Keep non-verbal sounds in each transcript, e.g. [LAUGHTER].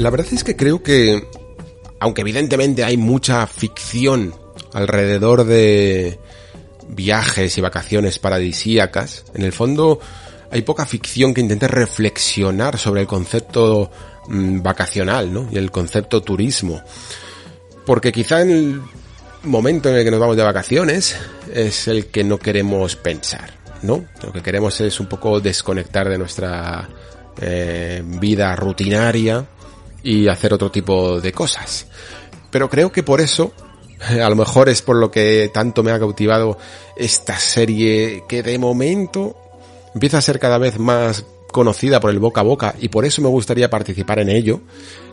La verdad es que creo que, aunque evidentemente hay mucha ficción alrededor de viajes y vacaciones paradisíacas, en el fondo hay poca ficción que intente reflexionar sobre el concepto mm, vacacional, ¿no? Y el concepto turismo. Porque quizá en el momento en el que nos vamos de vacaciones es el que no queremos pensar, ¿no? Lo que queremos es un poco desconectar de nuestra eh, vida rutinaria y hacer otro tipo de cosas. Pero creo que por eso, [LAUGHS] a lo mejor es por lo que tanto me ha cautivado esta serie que de momento empieza a ser cada vez más conocida por el boca a boca y por eso me gustaría participar en ello,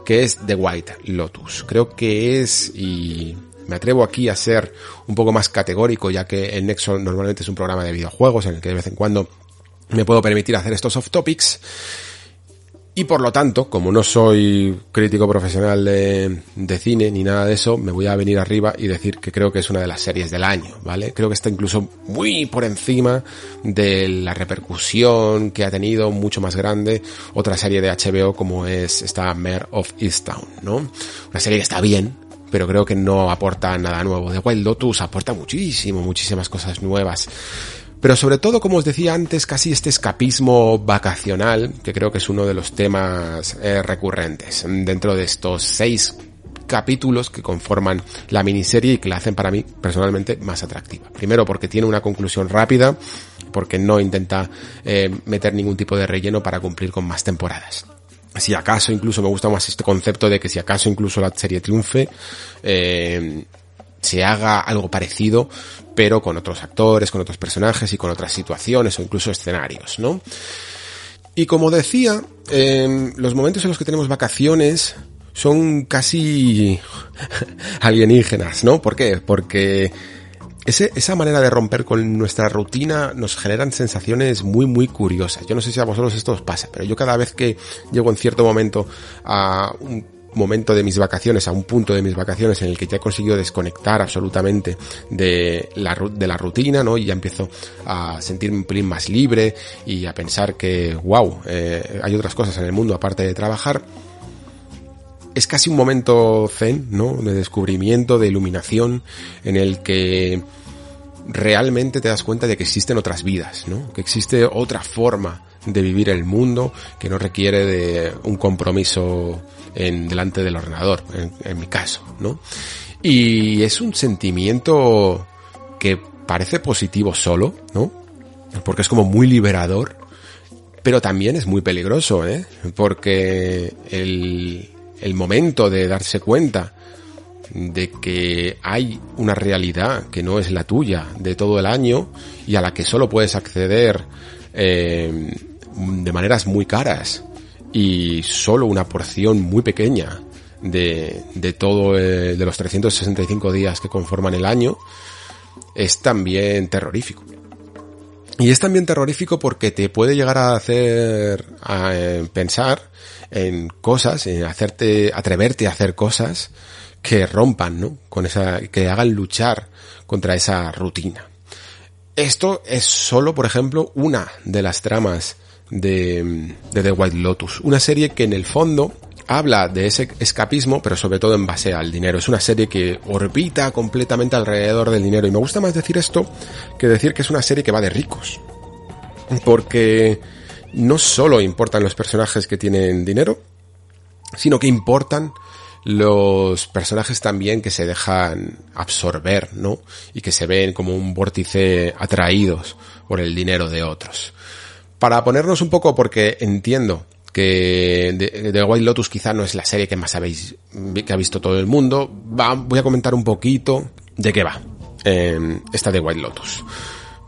que es The White Lotus. Creo que es, y me atrevo aquí a ser un poco más categórico, ya que el Nexo normalmente es un programa de videojuegos en el que de vez en cuando me puedo permitir hacer estos off topics. Y por lo tanto, como no soy crítico profesional de, cine ni nada de eso, me voy a venir arriba y decir que creo que es una de las series del año, ¿vale? Creo que está incluso muy por encima de la repercusión que ha tenido, mucho más grande, otra serie de HBO como es esta Mare of Easttown, ¿no? Una serie que está bien, pero creo que no aporta nada nuevo. The Wild Lotus aporta muchísimo, muchísimas cosas nuevas. Pero sobre todo, como os decía antes, casi este escapismo vacacional, que creo que es uno de los temas eh, recurrentes dentro de estos seis capítulos que conforman la miniserie y que la hacen para mí personalmente más atractiva. Primero porque tiene una conclusión rápida, porque no intenta eh, meter ningún tipo de relleno para cumplir con más temporadas. Si acaso incluso me gusta más este concepto de que si acaso incluso la serie triunfe, eh, se haga algo parecido, pero con otros actores, con otros personajes y con otras situaciones o incluso escenarios, ¿no? Y como decía, eh, los momentos en los que tenemos vacaciones son casi [LAUGHS] alienígenas, ¿no? ¿Por qué? Porque esa manera de romper con nuestra rutina nos generan sensaciones muy, muy curiosas. Yo no sé si a vosotros esto os pasa, pero yo cada vez que llego en cierto momento a un momento de mis vacaciones, a un punto de mis vacaciones en el que ya he conseguido desconectar absolutamente de la, de la rutina, ¿no? Y ya empiezo a sentirme un pelín más libre y a pensar que, wow, eh, hay otras cosas en el mundo aparte de trabajar. Es casi un momento zen, ¿no? De descubrimiento, de iluminación, en el que realmente te das cuenta de que existen otras vidas, ¿no? Que existe otra forma de vivir el mundo que no requiere de un compromiso en delante del ordenador, en, mi caso, ¿no? Y es un sentimiento que parece positivo solo, ¿no? Porque es como muy liberador, pero también es muy peligroso, ¿eh? Porque el, el momento de darse cuenta de que hay una realidad que no es la tuya de todo el año y a la que solo puedes acceder eh, de maneras muy caras y solo una porción muy pequeña de, de todo, eh, de los 365 días que conforman el año, es también terrorífico. Y es también terrorífico porque te puede llegar a hacer a, eh, pensar en cosas, en hacerte, atreverte a hacer cosas que rompan, ¿no? Con esa, que hagan luchar contra esa rutina. Esto es solo, por ejemplo, una de las tramas de, The White Lotus. Una serie que en el fondo habla de ese escapismo, pero sobre todo en base al dinero. Es una serie que orbita completamente alrededor del dinero. Y me gusta más decir esto que decir que es una serie que va de ricos. Porque no solo importan los personajes que tienen dinero, sino que importan los personajes también que se dejan absorber, ¿no? Y que se ven como un vórtice atraídos por el dinero de otros. Para ponernos un poco, porque entiendo que The White Lotus quizá no es la serie que más sabéis que ha visto todo el mundo. voy a comentar un poquito de qué va eh, esta de White Lotus.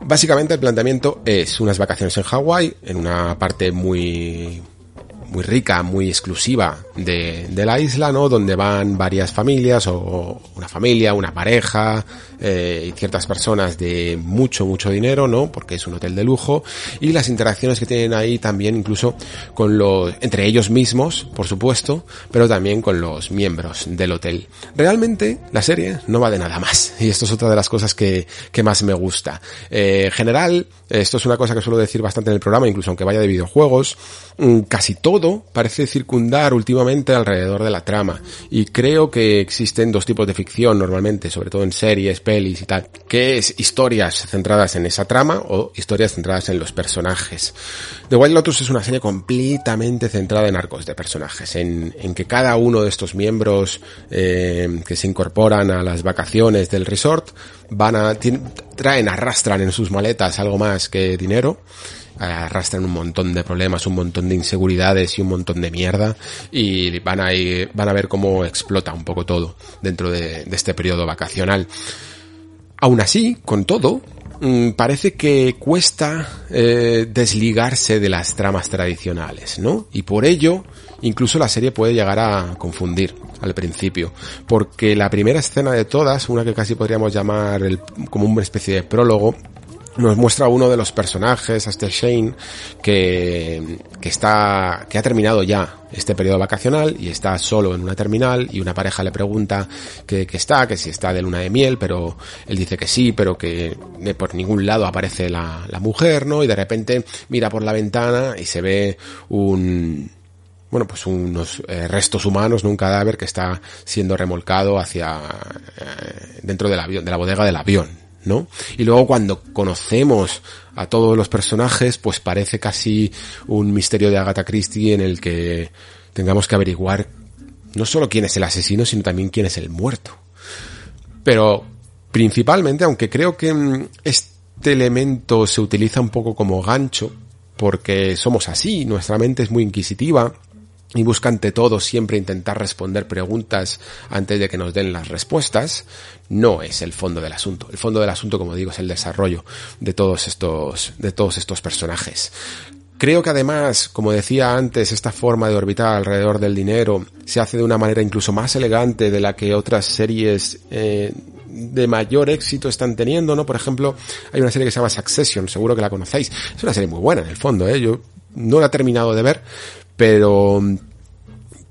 Básicamente el planteamiento es unas vacaciones en Hawái, en una parte muy muy rica, muy exclusiva de, de, la isla, ¿no? Donde van varias familias o una familia, una pareja eh, y ciertas personas de mucho, mucho dinero, ¿no? Porque es un hotel de lujo y las interacciones que tienen ahí también incluso con los, entre ellos mismos, por supuesto, pero también con los miembros del hotel. Realmente la serie no va de nada más y esto es otra de las cosas que, que más me gusta. Eh, en general, esto es una cosa que suelo decir bastante en el programa, incluso aunque vaya de videojuegos, mm, casi todo parece circundar últimamente alrededor de la trama. Y creo que existen dos tipos de ficción normalmente, sobre todo en series, pelis y tal, que es historias centradas en esa trama o historias centradas en los personajes. The Wild Lotus es una serie completamente centrada en arcos de personajes, en, en que cada uno de estos miembros eh, que se incorporan a las vacaciones del resort van a, traen, arrastran en sus maletas algo más que dinero arrastran un montón de problemas, un montón de inseguridades y un montón de mierda y van a ir, van a ver cómo explota un poco todo dentro de, este periodo vacacional. Aún así, con todo, mm, parece que cuesta eh, desligarse de las tramas tradicionales, ¿no? Y por ello, incluso la serie puede llegar a confundir al principio, porque la primera escena de todas, una que casi podríamos llamar el, como una especie de prólogo, nos muestra uno de los personajes, este Shane, que, está, que ha terminado ya este periodo vacacional y está solo en una terminal y una pareja le pregunta que, está, que si está de luna de miel, pero él dice que sí, pero que por ningún lado aparece la, la mujer, ¿no? Y de repente mira por la ventana y se ve un, bueno, pues unos eh, restos humanos, ¿no? un cadáver que está siendo remolcado hacia eh, dentro del avión, de la bodega del avión, Y luego cuando conocemos a todos los personajes, pues parece casi un misterio de Agatha Christie en el que tengamos que averiguar no solo quién es el asesino, sino también quién es el muerto. Pero principalmente, aunque creo que mm, este elemento se utiliza un poco como gancho, porque somos así, nuestra mente es muy inquisitiva, y busca ante todo siempre intentar responder preguntas antes de que nos den las respuestas, no es el fondo del asunto. El fondo del asunto, como digo, es el desarrollo de todos estos, de todos estos personajes. Creo que además, como decía antes, esta forma de orbitar alrededor del dinero se hace de una manera incluso más elegante de la que otras series eh, de mayor éxito están teniendo, ¿no? Por ejemplo, hay una serie que se llama Succession, seguro que la conocéis. Es una serie muy buena en el fondo, ¿eh? Yo no la he terminado de ver, pero,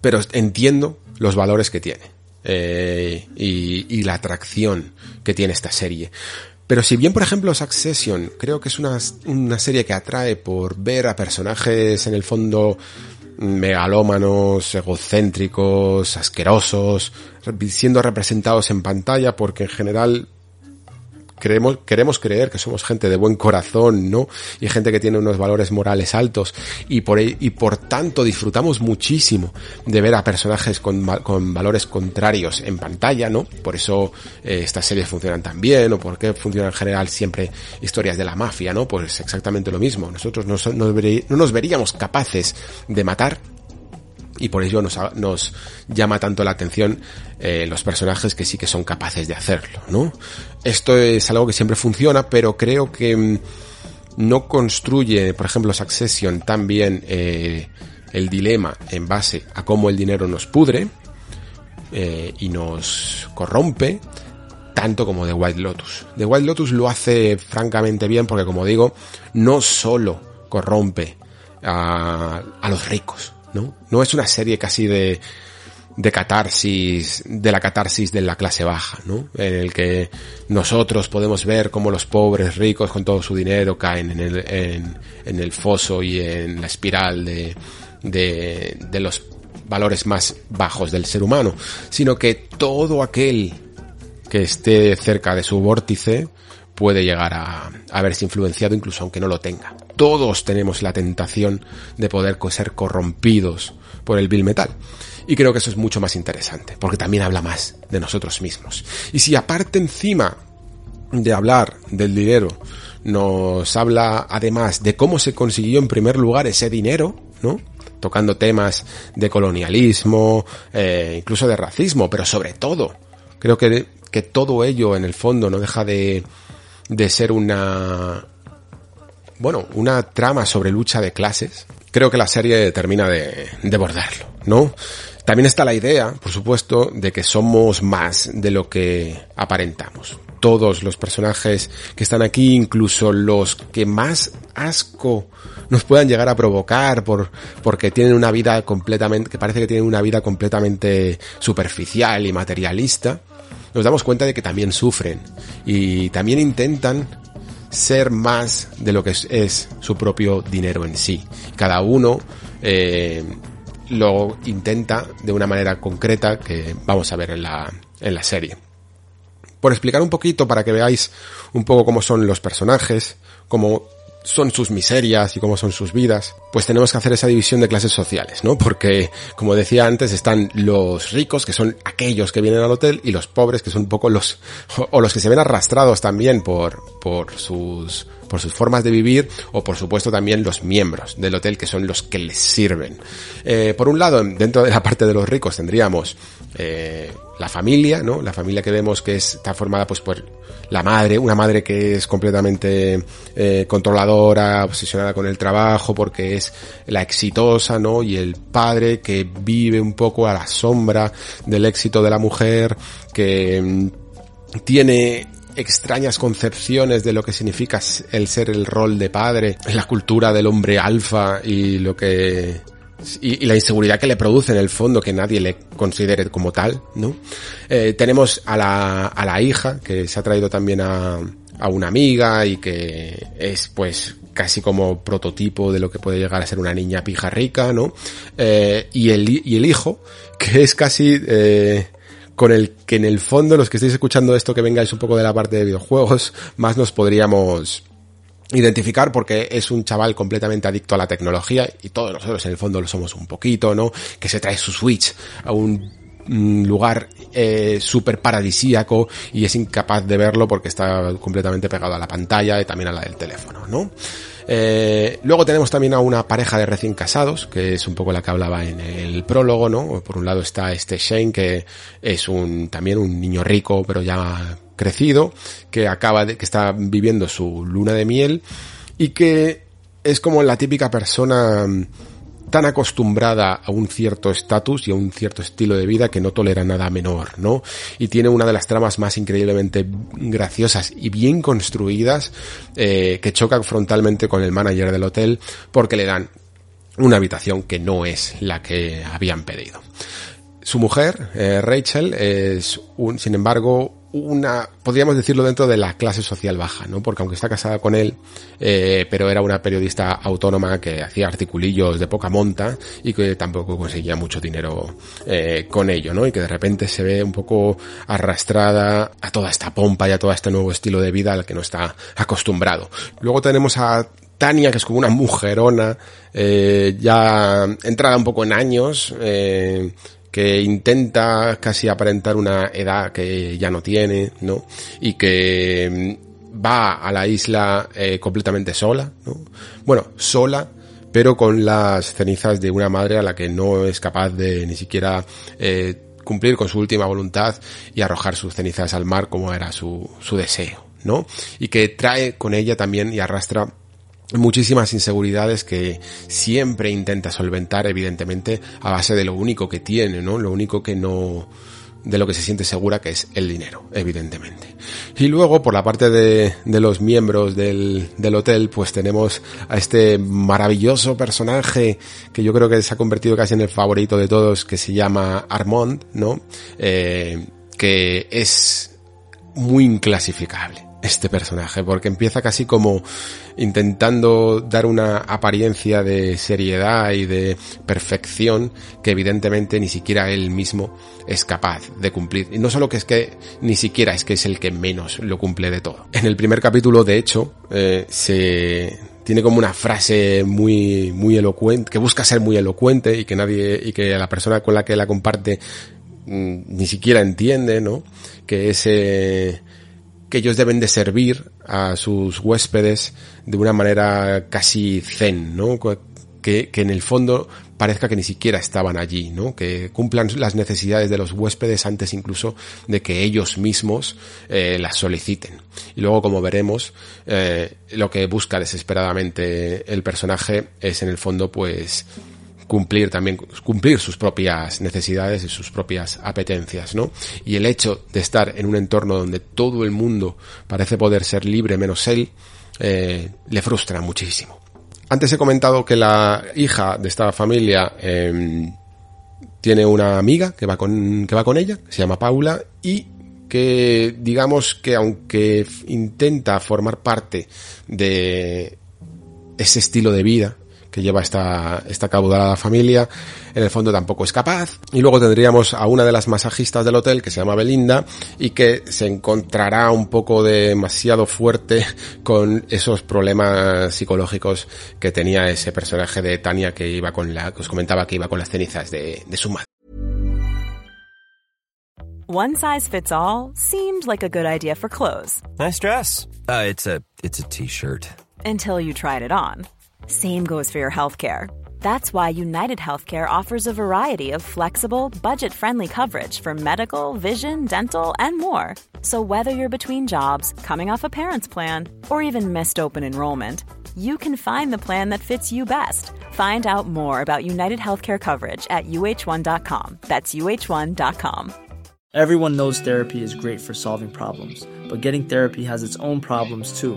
pero entiendo los valores que tiene. Eh, y, y, la atracción que tiene esta serie. Pero si bien, por ejemplo, Succession creo que es una, una serie que atrae por ver a personajes en el fondo megalómanos, egocéntricos, asquerosos, siendo representados en pantalla porque en general queremos, queremos creer que somos gente de buen corazón, ¿no? Y gente que tiene unos valores morales altos y por, y por tanto disfrutamos muchísimo de ver a personajes con, con valores contrarios en pantalla, ¿no? Por eso eh, estas series funcionan tan bien o por qué funcionan en general siempre historias de la mafia, ¿no? Pues exactamente lo mismo. Nosotros no, no, no nos veríamos capaces de matar y por ello nos, nos llama tanto la atención eh, los personajes que sí que son capaces de hacerlo, ¿no? Esto es algo que siempre funciona, pero creo que mm, no construye, por ejemplo, Succession tan bien eh, el dilema en base a cómo el dinero nos pudre eh, y nos corrompe, tanto como The White Lotus. The White Lotus lo hace francamente bien porque, como digo, no solo corrompe a, a los ricos, ¿no? Es una serie casi de, de catarsis, de la catarsis de la clase baja, ¿no? En el que nosotros podemos ver cómo los pobres ricos con todo su dinero caen en el, en, en el foso y en la espiral de, de, de los valores más bajos del ser humano, sino que todo aquel que esté cerca de su vórtice puede llegar a, a verse influenciado incluso aunque no lo tenga. Todos tenemos la tentación de poder ser corrompidos por el Bill Metal. Y creo que eso es mucho más interesante, porque también habla más de nosotros mismos. Y si aparte encima de hablar del dinero, nos habla además de cómo se consiguió en primer lugar ese dinero, ¿no? tocando temas de colonialismo, eh, incluso de racismo, pero sobre todo, creo que, que todo ello en el fondo no deja de, de ser una, bueno, una trama sobre lucha de clases. Creo que la serie termina de, de bordarlo, ¿no? También está la idea, por supuesto, de que somos más de lo que aparentamos. Todos los personajes que están aquí, incluso los que más asco nos puedan llegar a provocar por, porque tienen una vida completamente, que parece que tienen una vida completamente superficial y materialista, nos damos cuenta de que también sufren y también intentan ser más de lo que es, su propio dinero en sí. Cada uno eh, lo intenta de una manera concreta que vamos a ver en la, en la serie. Por explicar un poquito para que veáis un poco cómo son los personajes, cómo son sus miserias y cómo son sus vidas, pues tenemos que hacer esa división de clases sociales, ¿no? Porque, como decía antes, están los ricos, que son aquellos que vienen al hotel, y los pobres, que son un poco los, o los que se ven arrastrados también por, por sus, por sus formas de vivir, o por supuesto también los miembros del hotel, que son los que les sirven. Eh, por un lado, dentro de la parte de los ricos tendríamos, eh, la familia, ¿no? La familia que vemos que está formada pues por la madre, una madre que es completamente eh, controladora, obsesionada con el trabajo porque es la exitosa, ¿no? Y el padre que vive un poco a la sombra del éxito de la mujer, que mm, tiene extrañas concepciones de lo que significa el ser el rol de padre, la cultura del hombre alfa y lo que y, la inseguridad que le produce en el fondo que nadie le considere como tal, ¿no? Eh, tenemos a la, a la hija que se ha traído también a, a una amiga y que es pues casi como prototipo de lo que puede llegar a ser una niña pija rica, ¿no? Eh, y, el, y el hijo, que es casi eh, con el que en el fondo los que estéis escuchando esto que vengáis un poco de la parte de videojuegos, [LAUGHS] más nos podríamos identificar porque es un chaval completamente adicto a la tecnología y todos nosotros en el fondo lo somos un poquito, ¿no? Que se trae su Switch a un lugar eh, súper paradisíaco y es incapaz de verlo porque está completamente pegado a la pantalla y también a la del teléfono, ¿no? Eh, luego tenemos también a una pareja de recién casados, que es un poco la que hablaba en el prólogo, ¿no? Por un lado está este Shane, que es un, también un niño rico, pero ya crecido, que acaba de, que está viviendo su luna de miel y que es como la típica persona mm, tan acostumbrada a un cierto estatus y a un cierto estilo de vida que no tolera nada menor, ¿no? Y tiene una de las tramas más increíblemente graciosas y bien construidas eh, que chocan frontalmente con el manager del hotel porque le dan una habitación que no es la que habían pedido. Su mujer, eh, Rachel, es un, sin embargo, una, podríamos decirlo dentro de la clase social baja, ¿no? Porque aunque está casada con él, eh, pero era una periodista autónoma que hacía articulillos de poca monta y que tampoco conseguía mucho dinero eh, con ello, ¿no? Y que de repente se ve un poco arrastrada a toda esta pompa y a todo este nuevo estilo de vida al que no está acostumbrado. Luego tenemos a Tania, que es como una mujerona, eh, ya entrada un poco en años, eh, que intenta casi aparentar una edad que ya no tiene, ¿no? Y que mm, va a la isla eh, completamente sola, ¿no? Bueno, sola, pero con las cenizas de una madre a la que no es capaz de ni siquiera eh, cumplir con su última voluntad y arrojar sus cenizas al mar como era su, su deseo, ¿no? Y que trae con ella también y arrastra muchísimas inseguridades que siempre intenta solventar evidentemente a base de lo único que tiene, ¿no? Lo único que no de lo que se siente segura que es el dinero, evidentemente. Y luego, por la parte de, de los miembros del, del, hotel, pues tenemos a este maravilloso personaje que yo creo que se ha convertido casi en el favorito de todos, que se llama Armand, ¿no? Eh, que es muy inclasificable este personaje, porque empieza casi como intentando dar una apariencia de seriedad y de perfección que evidentemente ni siquiera él mismo es capaz de cumplir. Y no solo que es que ni siquiera es que es el que menos lo cumple de todo. En el primer capítulo, de hecho, eh, se tiene como una frase muy, muy elocuente, que busca ser muy elocuente y que nadie, y que la persona con la que la comparte mm, ni siquiera entiende, ¿no? Que ese, que ellos deben de servir a sus huéspedes de una manera casi zen, ¿no? Que, que en el fondo parezca que ni siquiera estaban allí, ¿no? Que cumplan las necesidades de los huéspedes antes incluso de que ellos mismos eh, las soliciten. Y luego, como veremos, eh, lo que busca desesperadamente el personaje es en el fondo, pues, cumplir también, cumplir sus propias necesidades y sus propias apetencias, ¿no? Y el hecho de estar en un entorno donde todo el mundo parece poder ser libre menos él, eh, le frustra muchísimo. Antes he comentado que la hija de esta familia em, tiene una amiga que va con, que va con ella, se llama Paula, y que digamos que aunque intenta formar parte de ese estilo de vida que lleva esta, esta caudalada familia, en el fondo tampoco es capaz. Y luego tendríamos a una de las masajistas del hotel que se llama Belinda y que se encontrará un poco demasiado fuerte [LAUGHS] con esos problemas psicológicos que tenía ese personaje de Tania que iba con la, que os comentaba que iba con las cenizas de, de su madre. One size fits all seemed like a good idea for clothes. Nice dress. Uh, it's a it's a t-shirt. Until you tried it on. Same goes for your healthcare. That's why United Healthcare offers a variety of flexible, budget friendly coverage for medical, vision, dental, and more. So, whether you're between jobs, coming off a parent's plan, or even missed open enrollment, you can find the plan that fits you best. Find out more about United Healthcare coverage at uh1.com. That's uh1.com. Everyone knows therapy is great for solving problems, but getting therapy has its own problems too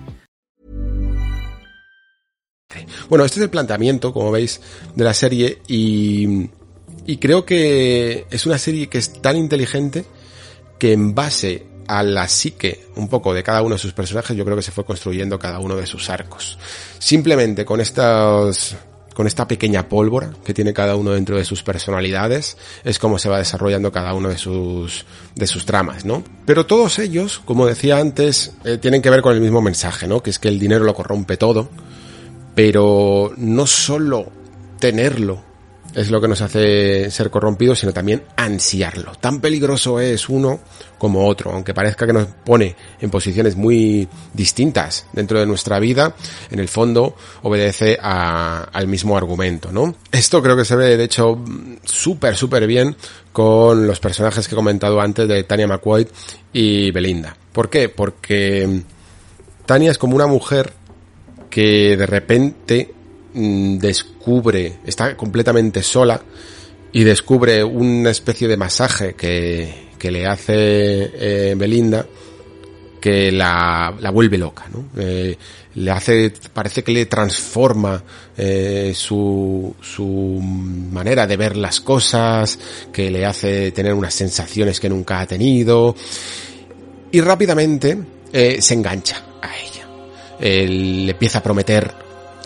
Bueno, este es el planteamiento, como veis, de la serie y, y creo que es una serie que es tan inteligente que en base a la psique un poco de cada uno de sus personajes, yo creo que se fue construyendo cada uno de sus arcos. Simplemente con estos con esta pequeña pólvora que tiene cada uno dentro de sus personalidades, es como se va desarrollando cada uno de sus, de sus tramas, ¿no? Pero todos ellos, como decía antes, eh, tienen que ver con el mismo mensaje, ¿no? Que es que el dinero lo corrompe todo, pero no solo tenerlo es lo que nos hace ser corrompidos, sino también ansiarlo. Tan peligroso es uno como otro, aunque parezca que nos pone en posiciones muy distintas dentro de nuestra vida, en el fondo obedece al mismo argumento, ¿no? Esto creo que se ve, de hecho, súper, súper bien con los personajes que he comentado antes de Tania McQuaid y Belinda. ¿Por qué? Porque Tania es como una mujer que de repente mm, descubre, está completamente sola y descubre una especie de masaje que, que le hace eh, Belinda que la, la vuelve loca, ¿no? Eh, le hace, parece que le transforma eh, su, su manera de ver las cosas, que le hace tener unas sensaciones que nunca ha tenido y rápidamente se engancha a él le empieza a prometer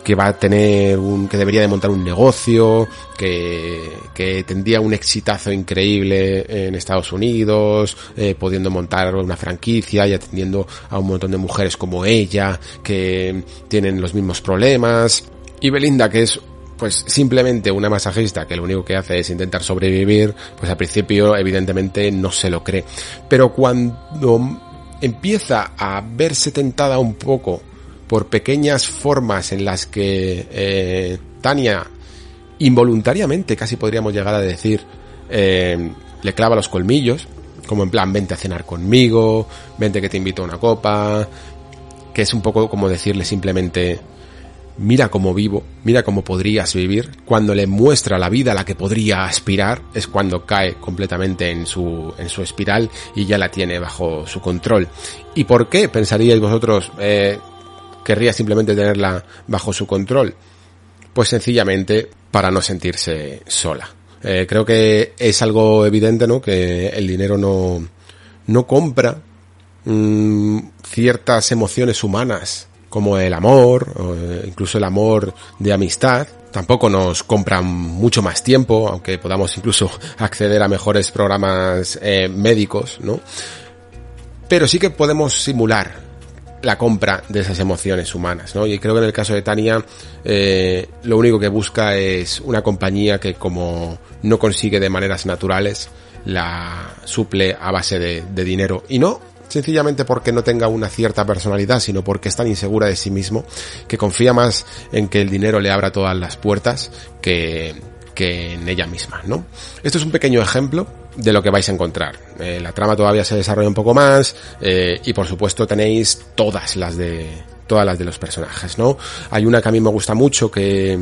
que va a tener un, que debería de montar un negocio, que, que tendría un exitazo increíble en Estados Unidos, eh, pudiendo montar una franquicia y atendiendo a un montón de mujeres como ella, que tienen los mismos problemas. Y Belinda, que es pues simplemente una masajista que lo único que hace es intentar sobrevivir, pues al principio evidentemente no se lo cree. Pero cuando empieza a verse tentada un poco por pequeñas formas en las que eh, Tania involuntariamente, casi podríamos llegar a decir, eh, le clava los colmillos, como en plan, vente a cenar conmigo, vente que te invito a una copa, que es un poco como decirle simplemente, mira cómo vivo, mira cómo podrías vivir. Cuando le muestra la vida a la que podría aspirar, es cuando cae completamente en su, en su espiral y ya la tiene bajo su control. ¿Y por qué pensaríais vosotros? Eh, querría simplemente tenerla bajo su control? Pues sencillamente para no sentirse sola. Eh, creo que es algo evidente, ¿no? Que el dinero no, no compra mm, ciertas emociones humanas como el amor, o eh, incluso el amor de amistad, tampoco nos compran mucho más tiempo, aunque podamos incluso [LAUGHS] acceder a mejores programas eh, médicos, ¿no? Pero sí que podemos simular la compra de esas emociones humanas, ¿no? Y creo que en el caso de Tania, eh, lo único que busca es una compañía que como no consigue de maneras naturales, la suple a base de, dinero. Y no sencillamente porque no tenga una cierta personalidad, sino porque es tan insegura de sí mismo que confía más en que el dinero le abra todas las puertas que, que en ella misma, ¿no? Esto es un pequeño ejemplo de lo que vais a encontrar. Eh, la trama todavía se desarrolla un poco más eh, y por supuesto tenéis todas las de todas las de los personajes, ¿no? Hay una que a mí me gusta mucho que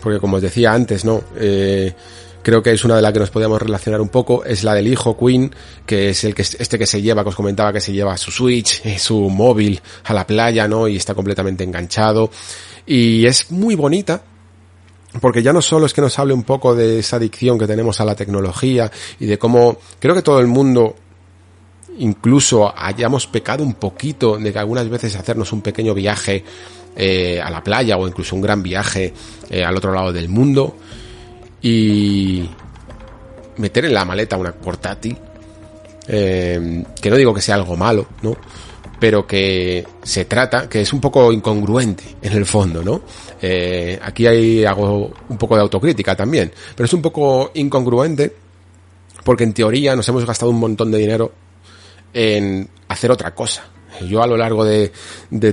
porque como os decía antes, ¿no? Eh, creo que es una de las que nos podíamos relacionar un poco, es la del hijo Queen, que es el que este que se lleva, que os comentaba que se lleva su Switch, [LAUGHS] su móvil a la playa, ¿no? Y está completamente enganchado. Y es muy bonita, porque ya no solo es que nos hable un poco de esa adicción que tenemos a la tecnología y de cómo creo que todo el mundo incluso hayamos pecado un poquito de que algunas veces hacernos un pequeño viaje eh, a la playa o incluso un gran viaje eh, al otro lado del mundo y meter en la maleta una portátil eh, que no digo que sea algo malo, ¿no? Pero que se trata, que es un poco incongruente en el fondo, ¿no? Eh, aquí hay, hago un poco de autocrítica también, pero es un poco incongruente porque en teoría nos hemos gastado un montón de dinero en hacer otra cosa. Yo a lo largo de,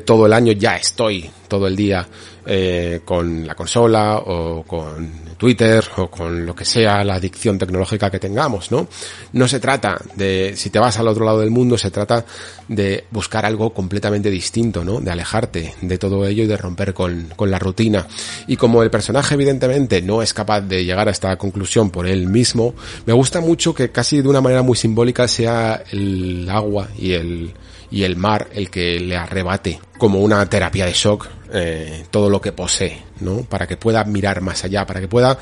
todo el año ya estoy todo el día eh, con la consola o con Twitter o con lo que sea la adicción tecnológica que tengamos, ¿no? No se trata de, si te vas al otro lado del mundo, se trata de buscar algo completamente distinto, ¿no? De alejarte de todo ello y de romper con, con la rutina. Y como el personaje evidentemente no es capaz de llegar a esta conclusión por él mismo, me gusta mucho que casi de una manera muy simbólica sea el agua y el, y el mar el que le arrebate como una terapia de shock eh, todo lo que posee, ¿no? Para que pueda mirar más allá, para que pueda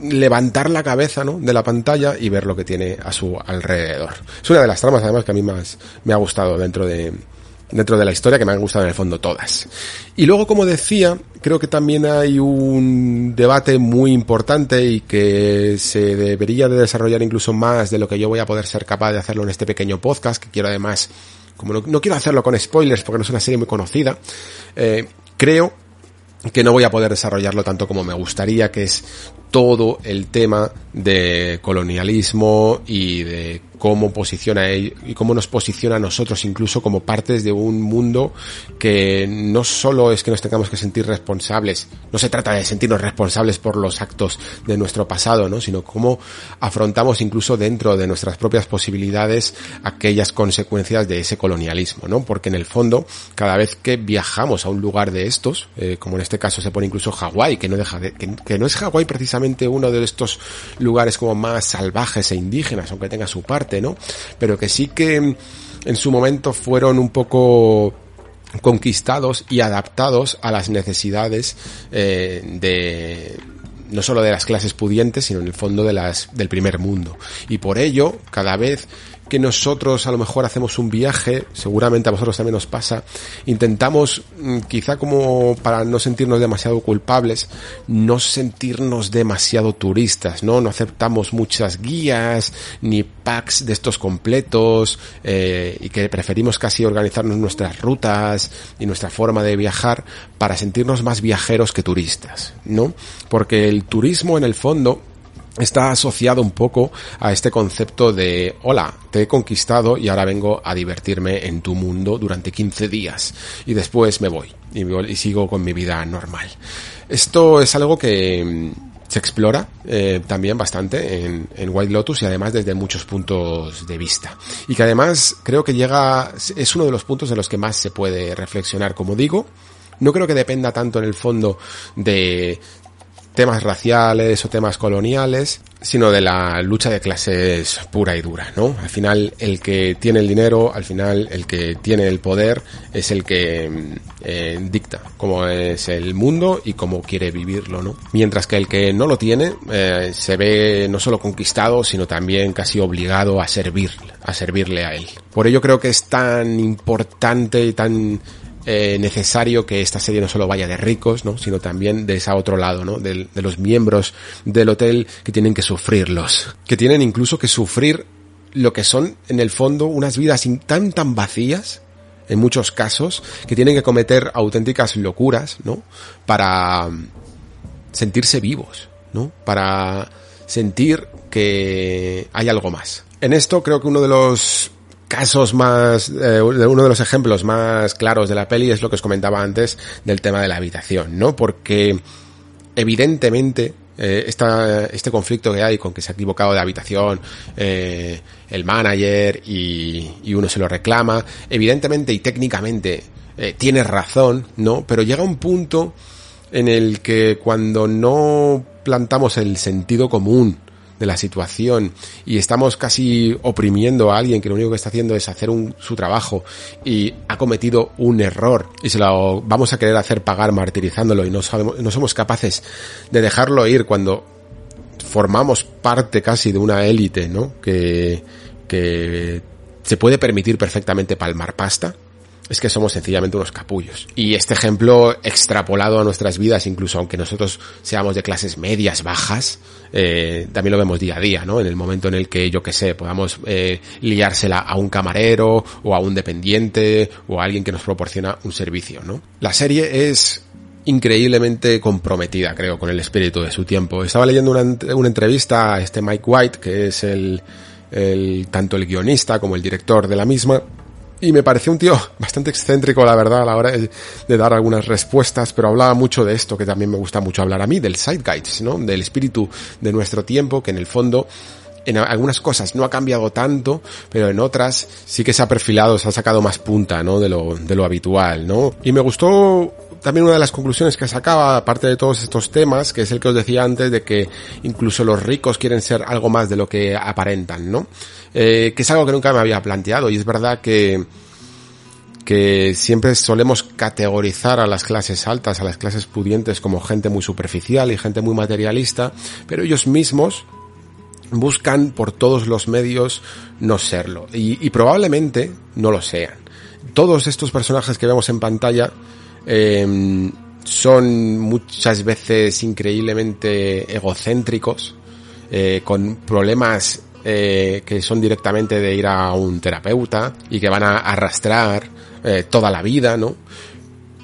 levantar la cabeza ¿no? de la pantalla y ver lo que tiene a su alrededor. Es una de las tramas además que a mí más me ha gustado dentro de, dentro de la historia, que me han gustado en el fondo todas. Y luego, como decía, creo que también hay un debate muy importante y que se debería de desarrollar incluso más de lo que yo voy a poder ser capaz de hacerlo en este pequeño podcast, que quiero además, como no, quiero hacerlo con spoilers porque no es una serie muy conocida, eh, creo que no voy a poder desarrollarlo tanto como me gustaría, que es todo el tema de colonialismo y de cómo posiciona y cómo nos posiciona a nosotros incluso como partes de un mundo que no solo es que nos tengamos que sentir responsables, no se trata de sentirnos responsables por los actos de nuestro pasado, ¿no? sino cómo afrontamos incluso dentro de nuestras propias posibilidades aquellas consecuencias de ese colonialismo, ¿no? Porque en el fondo, cada vez que viajamos a un lugar de estos, eh, como en este caso se pone incluso Hawái, que no deja de, que no es Hawái precisamente uno de estos lugares como más salvajes e indígenas, aunque tenga su parte, ¿no? Pero que sí que en su momento fueron un poco conquistados y adaptados a las necesidades eh, de no solo de las clases pudientes, sino en el fondo de las del primer mundo. Y por ello, cada vez que nosotros a lo mejor hacemos un viaje, seguramente a vosotros también nos pasa, intentamos, mm, quizá como para no sentirnos demasiado culpables, no sentirnos demasiado turistas, ¿no? No aceptamos muchas guías, ni packs de estos completos, eh, y que preferimos casi organizarnos nuestras rutas y nuestra forma de viajar para sentirnos más viajeros que turistas, ¿no? Porque el turismo en el fondo está asociado un poco a este concepto de hola, te he conquistado y ahora vengo a divertirme en tu mundo durante 15 días y después me voy y, sigo con mi vida normal. Esto es algo que mm, se explora eh, también bastante en, en, White Lotus y además desde muchos puntos de vista. Y que además creo que llega, es uno de los puntos en los que más se puede reflexionar. Como digo, no creo que dependa tanto en el fondo de temas raciales o temas coloniales, sino de la lucha de clases pura y dura, ¿no? Al final el que tiene el dinero, al final el que tiene el poder es el que eh, dicta cómo es el mundo y cómo quiere vivirlo, ¿no? Mientras que el que no lo tiene eh, se ve no solo conquistado, sino también casi obligado a servir, a servirle a él. Por ello creo que es tan importante y tan eh, necesario que esta serie no solo vaya de ricos, ¿no? sino también de ese otro lado, ¿no? de, de los miembros del hotel que tienen que sufrirlos, que tienen incluso que sufrir lo que son en el fondo unas vidas tan tan vacías en muchos casos que tienen que cometer auténticas locuras, ¿no? Para sentirse vivos, ¿no? Para sentir que hay algo más. En esto creo que uno de los casos más, eh, uno de los ejemplos más claros de la peli es lo que os comentaba antes del tema de la habitación, ¿no? Porque evidentemente eh, esta, este conflicto que hay con que se ha equivocado de habitación eh, el manager y, y, uno se lo reclama, evidentemente y técnicamente tiene razón, ¿no? Pero llega un punto en el que cuando no plantamos el sentido común de la situación y estamos casi oprimiendo a alguien que lo único que está haciendo es hacer un, su trabajo y ha cometido un error y se lo vamos a querer hacer pagar martirizándolo y no, sabemos, no somos capaces de dejarlo ir cuando formamos parte casi de una élite, ¿no? Que, que se puede permitir perfectamente palmar pasta es que somos sencillamente unos capullos. Y este ejemplo extrapolado a nuestras vidas, incluso aunque nosotros seamos de clases medias, bajas, eh, también lo vemos día a día, ¿no? En el momento en el que, yo que sé, podamos eh, liársela a un camarero o a un dependiente o a alguien que nos proporciona un servicio, ¿no? La serie es increíblemente comprometida, creo, con el espíritu de su tiempo. Estaba leyendo una, una entrevista a este Mike White, que es el, el, tanto el guionista como el director de la misma, y me pareció un tío [LAUGHS] bastante excéntrico, la verdad, a la hora de, dar algunas respuestas, pero hablaba mucho de esto, que también me gusta mucho hablar a mí, del guides, ¿no? Del espíritu de nuestro tiempo, que en el fondo en algunas cosas no ha cambiado tanto, pero en otras sí que se ha perfilado, se ha sacado más punta, ¿no? De lo, de lo habitual, ¿no? Y me gustó también una de las conclusiones que sacaba, aparte de todos estos temas, que es el que os decía antes de que incluso los ricos quieren ser algo más de lo que aparentan, ¿no? Eh, que es algo que nunca me había planteado y es verdad que que siempre solemos categorizar a las clases altas, a las clases pudientes como gente muy superficial y gente muy materialista, pero ellos mismos buscan por todos los medios no serlo y, y probablemente no lo sean. Todos estos personajes que vemos en pantalla eh, son muchas veces increíblemente egocéntricos, eh, con problemas eh, que son directamente de ir a un terapeuta y que van a arrastrar eh, toda la vida, ¿no?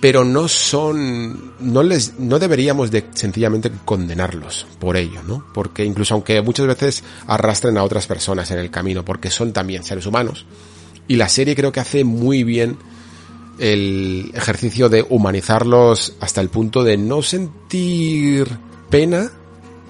Pero no son, no les, no deberíamos de sencillamente condenarlos por ello, ¿no? Porque incluso aunque muchas veces arrastren a otras personas en el camino, porque son también seres humanos, y la serie creo que hace muy bien el ejercicio de humanizarlos hasta el punto de no sentir pena,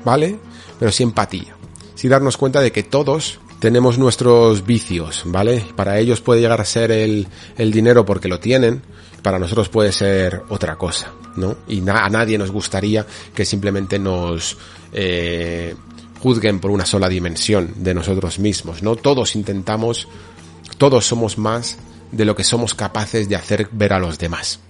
¿vale? Pero sí empatía. Sí darnos cuenta de que todos tenemos nuestros vicios, ¿vale? Para ellos puede llegar a ser el, el dinero porque lo tienen, para nosotros puede ser otra cosa, ¿no? Y a nadie nos gustaría que simplemente nos eh, juzguen por una sola dimensión de nosotros mismos, ¿no? Todos intentamos, todos somos más de lo que somos capaces de hacer ver a los demás.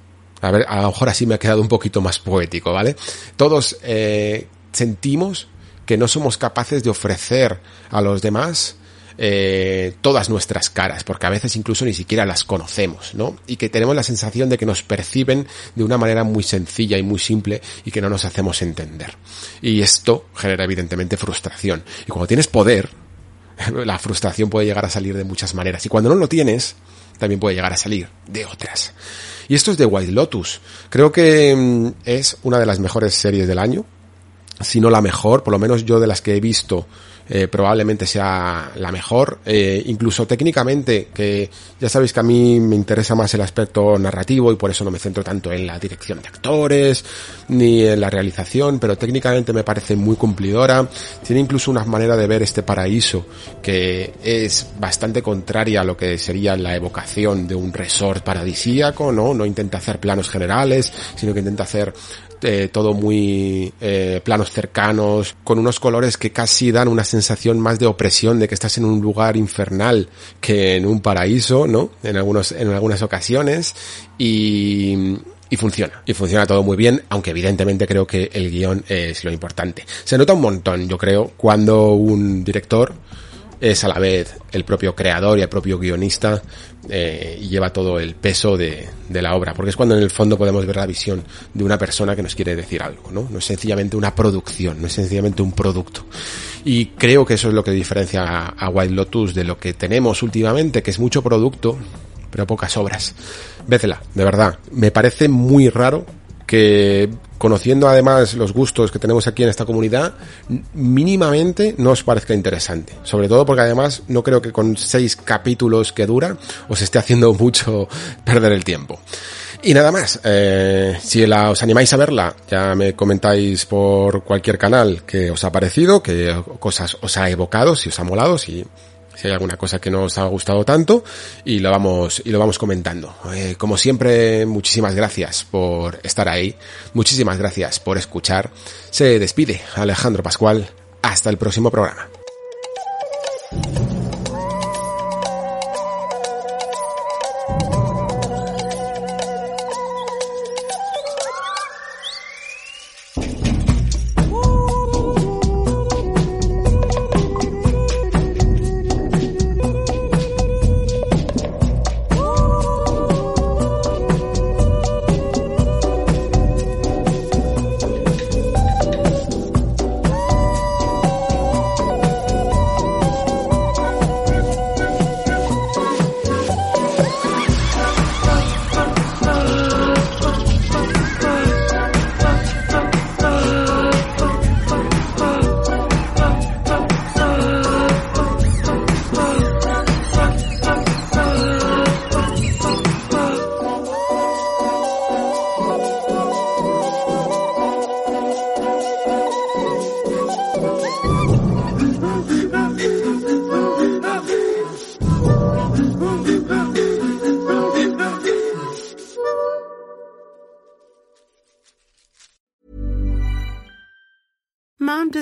A ver, a lo mejor así me ha quedado un poquito más poético, ¿vale? Todos eh, sentimos que no somos capaces de ofrecer a los demás eh, todas nuestras caras, porque a veces incluso ni siquiera las conocemos, ¿no? Y que tenemos la sensación de que nos perciben de una manera muy sencilla y muy simple y que no nos hacemos entender. Y esto genera evidentemente frustración. Y cuando tienes poder, [LAUGHS] la frustración puede llegar a salir de muchas maneras. Y cuando no lo tienes, también puede llegar a salir de otras. Y esto es de White Lotus. Creo que mm, es una de las mejores series del año. Si no la mejor, por lo menos yo de las que he visto eh, probablemente sea la mejor, eh, incluso técnicamente, que ya sabéis que a mí me interesa más el aspecto narrativo y por eso no me centro tanto en la dirección de actores ni en la realización, pero técnicamente me parece muy cumplidora, tiene incluso una manera de ver este paraíso que es bastante contraria a lo que sería la evocación de un resort paradisíaco, ¿no? No intenta hacer planos generales, sino que intenta hacer eh, todo muy eh, planos cercanos, con unos colores que casi dan una sensación más de opresión, de que estás en un lugar infernal que en un paraíso, ¿no? En algunos, en algunas ocasiones, y, y funciona. Y funciona todo muy bien, aunque evidentemente creo que el guion es lo importante. Se nota un montón, yo creo, cuando un director es a la vez el propio creador y el propio guionista eh, y lleva todo el peso de, de, la obra, porque es cuando en el fondo podemos ver la visión de una persona que nos quiere decir algo, ¿no? No es sencillamente una producción, no es sencillamente un producto. Y creo que eso es lo que diferencia a, a White Lotus de lo que tenemos últimamente, que es mucho producto, pero pocas obras. Vécela, de verdad. Me parece muy raro que conociendo además los gustos que tenemos aquí en esta comunidad, mínimamente no os parezca interesante. Sobre todo porque además no creo que con seis capítulos que dura os esté haciendo [LAUGHS] mucho perder el tiempo. Y nada más, eh, si la, os animáis a verla, ya me comentáis por cualquier canal que os ha parecido, que cosas os ha evocado, si os ha molado, si si hay alguna cosa que no os ha gustado tanto y lo vamos y lo vamos comentando. Eh, como siempre, muchísimas gracias por estar ahí, muchísimas gracias por escuchar. Se despide Alejandro Pascual. Hasta el próximo programa.